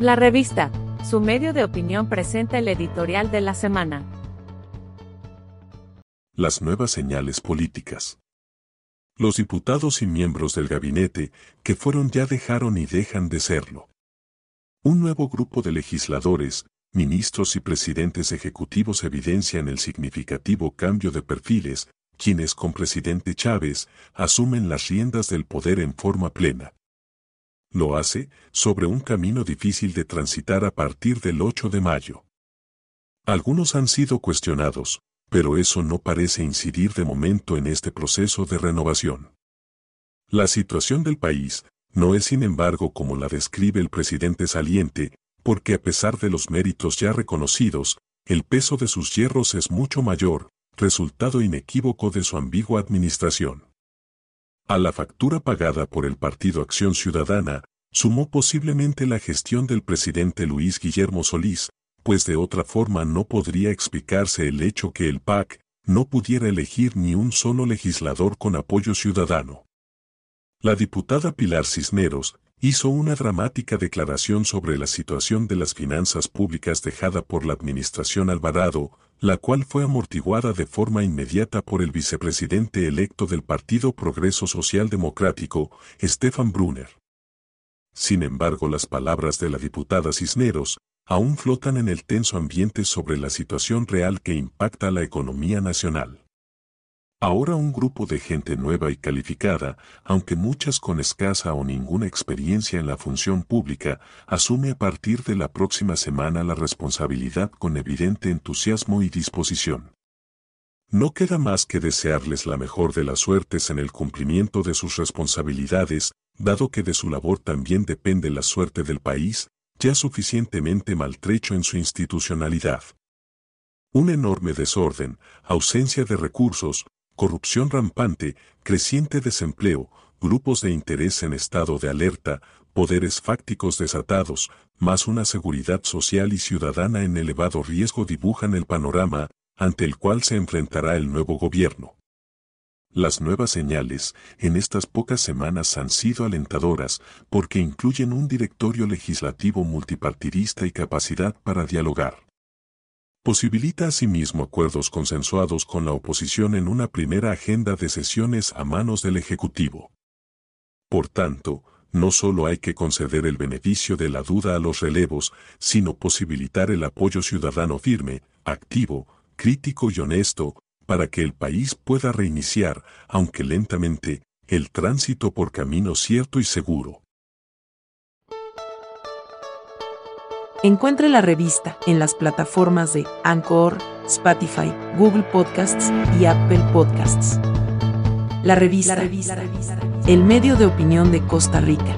La revista, su medio de opinión presenta el editorial de la semana. Las nuevas señales políticas. Los diputados y miembros del gabinete, que fueron ya dejaron y dejan de serlo. Un nuevo grupo de legisladores, ministros y presidentes ejecutivos evidencian el significativo cambio de perfiles, quienes con presidente Chávez asumen las riendas del poder en forma plena. Lo hace sobre un camino difícil de transitar a partir del 8 de mayo. Algunos han sido cuestionados, pero eso no parece incidir de momento en este proceso de renovación. La situación del país no es sin embargo como la describe el presidente saliente, porque a pesar de los méritos ya reconocidos, el peso de sus hierros es mucho mayor, resultado inequívoco de su ambigua administración. A la factura pagada por el Partido Acción Ciudadana, sumó posiblemente la gestión del presidente Luis Guillermo Solís, pues de otra forma no podría explicarse el hecho que el PAC no pudiera elegir ni un solo legislador con apoyo ciudadano. La diputada Pilar Cisneros hizo una dramática declaración sobre la situación de las finanzas públicas dejada por la administración Alvarado, la cual fue amortiguada de forma inmediata por el vicepresidente electo del Partido Progreso Social Democrático, Stefan Brunner. Sin embargo, las palabras de la diputada Cisneros aún flotan en el tenso ambiente sobre la situación real que impacta la economía nacional. Ahora un grupo de gente nueva y calificada, aunque muchas con escasa o ninguna experiencia en la función pública, asume a partir de la próxima semana la responsabilidad con evidente entusiasmo y disposición. No queda más que desearles la mejor de las suertes en el cumplimiento de sus responsabilidades, dado que de su labor también depende la suerte del país, ya suficientemente maltrecho en su institucionalidad. Un enorme desorden, ausencia de recursos, corrupción rampante, creciente desempleo, grupos de interés en estado de alerta, poderes fácticos desatados, más una seguridad social y ciudadana en elevado riesgo dibujan el panorama ante el cual se enfrentará el nuevo gobierno. Las nuevas señales en estas pocas semanas han sido alentadoras porque incluyen un directorio legislativo multipartidista y capacidad para dialogar posibilita asimismo acuerdos consensuados con la oposición en una primera agenda de sesiones a manos del Ejecutivo. Por tanto, no solo hay que conceder el beneficio de la duda a los relevos, sino posibilitar el apoyo ciudadano firme, activo, crítico y honesto, para que el país pueda reiniciar, aunque lentamente, el tránsito por camino cierto y seguro. Encuentre la revista en las plataformas de Anchor, Spotify, Google Podcasts y Apple Podcasts. La revista, el medio de opinión de Costa Rica.